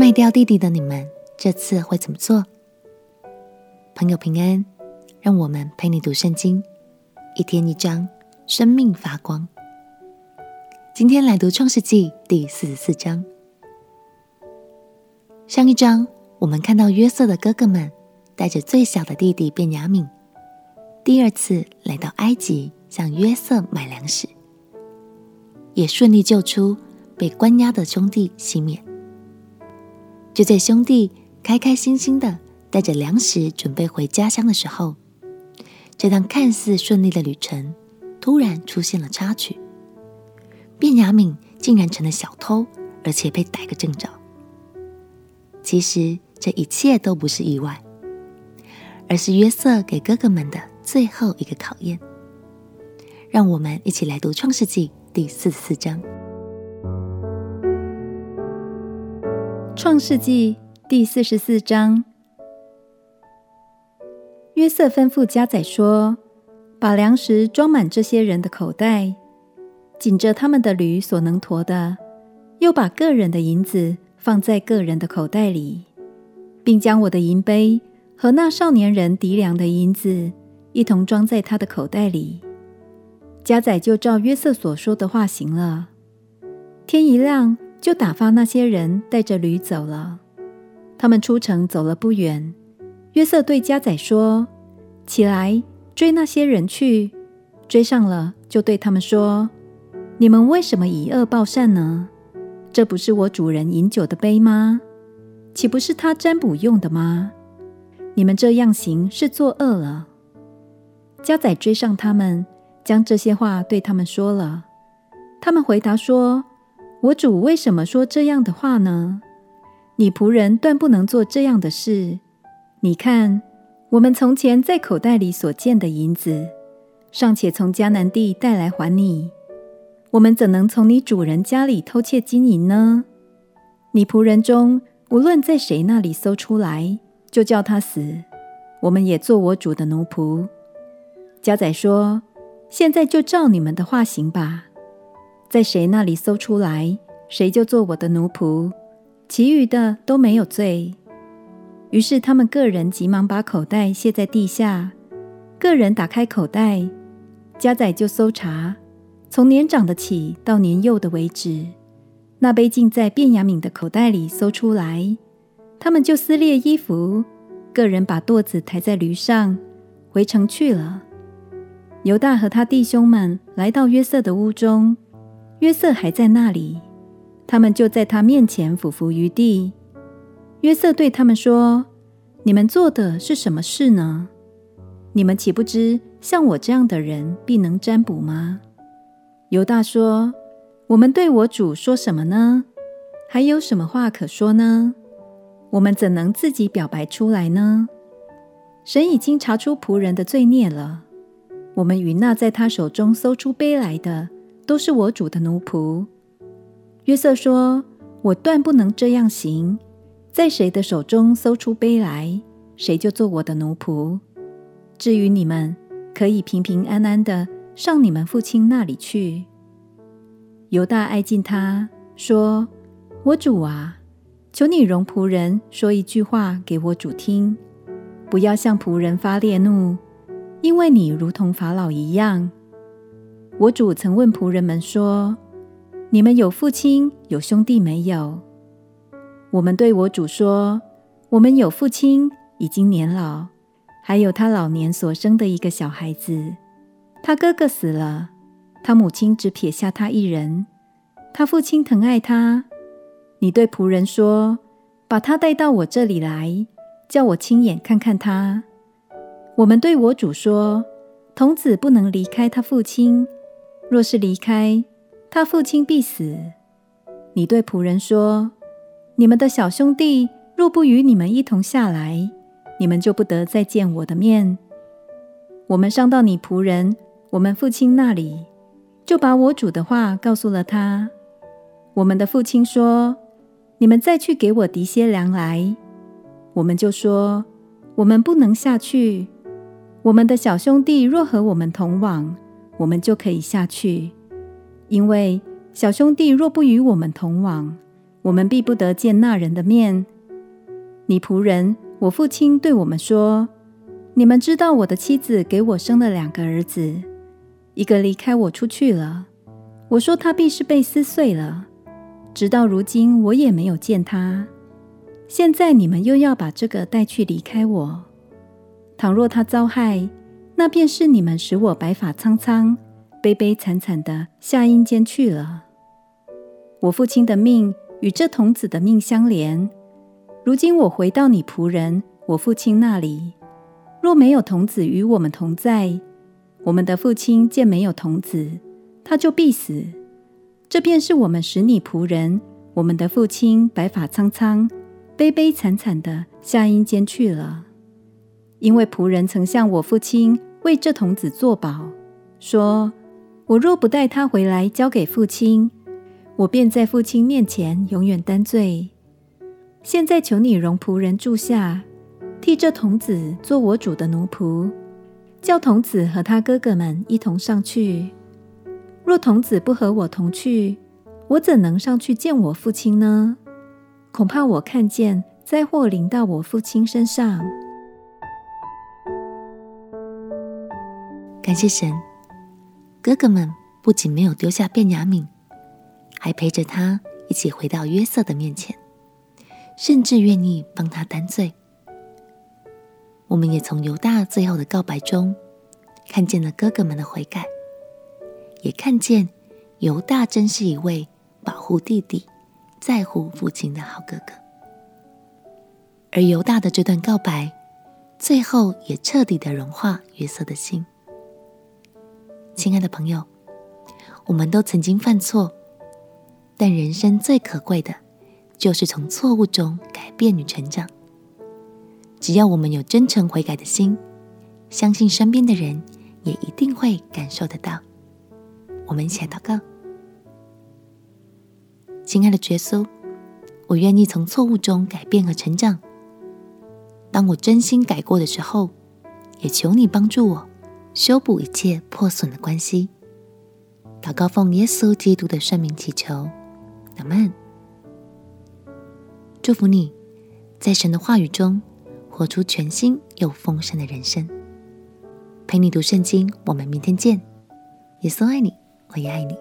卖掉弟弟的你们，这次会怎么做？朋友平安，让我们陪你读圣经，一天一章，生命发光。今天来读创世纪第四十四章。上一章我们看到约瑟的哥哥们带着最小的弟弟便雅悯，第二次来到埃及向约瑟买粮食，也顺利救出被关押的兄弟西缅。就在兄弟开开心心的带着粮食准备回家乡的时候，这趟看似顺利的旅程突然出现了插曲。便雅悯竟然成了小偷，而且被逮个正着。其实这一切都不是意外，而是约瑟给哥哥们的最后一个考验。让我们一起来读创世纪第四十四章。创世纪第四十四章，约瑟吩咐家宰说：“把粮食装满这些人的口袋，紧着他们的驴所能驮的，又把个人的银子放在个人的口袋里，并将我的银杯和那少年人糴粮的银子一同装在他的口袋里。”家宰就照约瑟所说的话行了。天一亮，就打发那些人带着驴走了。他们出城走了不远，约瑟对家宰说：“起来，追那些人去。追上了，就对他们说：你们为什么以恶报善呢？这不是我主人饮酒的杯吗？岂不是他占卜用的吗？你们这样行是作恶了。”家宰追上他们，将这些话对他们说了。他们回答说。我主为什么说这样的话呢？你仆人断不能做这样的事。你看，我们从前在口袋里所见的银子，尚且从迦南地带来还你，我们怎能从你主人家里偷窃金银呢？你仆人中无论在谁那里搜出来，就叫他死，我们也做我主的奴仆。家仔说：现在就照你们的话行吧。在谁那里搜出来，谁就做我的奴仆，其余的都没有罪。于是他们个人急忙把口袋卸在地下，个人打开口袋，家宰就搜查，从年长的起到年幼的为止，那杯竟在便雅悯的口袋里搜出来。他们就撕裂衣服，个人把垛子抬在驴上，回城去了。犹大和他弟兄们来到约瑟的屋中。约瑟还在那里，他们就在他面前俯伏于地。约瑟对他们说：“你们做的是什么事呢？你们岂不知像我这样的人必能占卜吗？”犹大说：“我们对我主说什么呢？还有什么话可说呢？我们怎能自己表白出来呢？神已经查出仆人的罪孽了。我们与那在他手中搜出杯来的。”都是我主的奴仆。约瑟说：“我断不能这样行，在谁的手中搜出杯来，谁就做我的奴仆。至于你们，可以平平安安的上你们父亲那里去。”犹大爱敬他说：“我主啊，求你容仆人说一句话给我主听，不要向仆人发烈怒，因为你如同法老一样。”我主曾问仆人们说：“你们有父亲有兄弟没有？”我们对我主说：“我们有父亲，已经年老，还有他老年所生的一个小孩子。他哥哥死了，他母亲只撇下他一人。他父亲疼爱他。你对仆人说：把他带到我这里来，叫我亲眼看看他。我们对我主说：童子不能离开他父亲。”若是离开，他父亲必死。你对仆人说：“你们的小兄弟若不与你们一同下来，你们就不得再见我的面。”我们上到你仆人我们父亲那里，就把我主的话告诉了他。我们的父亲说：“你们再去给我提些粮来。”我们就说：“我们不能下去。我们的小兄弟若和我们同往。”我们就可以下去，因为小兄弟若不与我们同往，我们必不得见那人的面。你仆人，我父亲对我们说：你们知道我的妻子给我生了两个儿子，一个离开我出去了。我说他必是被撕碎了。直到如今，我也没有见他。现在你们又要把这个带去离开我。倘若他遭害，那便是你们使我白发苍苍、悲悲惨惨的下阴间去了。我父亲的命与这童子的命相连。如今我回到你仆人我父亲那里，若没有童子与我们同在，我们的父亲见没有童子，他就必死。这便是我们使你仆人我们的父亲白发苍苍。悲悲惨惨的下阴间去了，因为仆人曾向我父亲为这童子作保，说：“我若不带他回来交给父亲，我便在父亲面前永远担罪。现在求你容仆人住下，替这童子做我主的奴仆，叫童子和他哥哥们一同上去。若童子不和我同去，我怎能上去见我父亲呢？”恐怕我看见灾祸临到我父亲身上。感谢神，哥哥们不仅没有丢下便雅悯，还陪着他一起回到约瑟的面前，甚至愿意帮他担罪。我们也从犹大最后的告白中，看见了哥哥们的悔改，也看见犹大真是一位保护弟弟。在乎父亲的好哥哥，而犹大的这段告白，最后也彻底的融化约瑟的心。亲爱的朋友，我们都曾经犯错，但人生最可贵的，就是从错误中改变与成长。只要我们有真诚悔改的心，相信身边的人也一定会感受得到。我们一起来祷告。亲爱的耶稣，我愿意从错误中改变和成长。当我真心改过的时候，也求你帮助我修补一切破损的关系。祷告奉耶稣基督的圣名祈求，阿门。祝福你在神的话语中活出全新又丰盛的人生。陪你读圣经，我们明天见。耶稣爱你，我也爱你。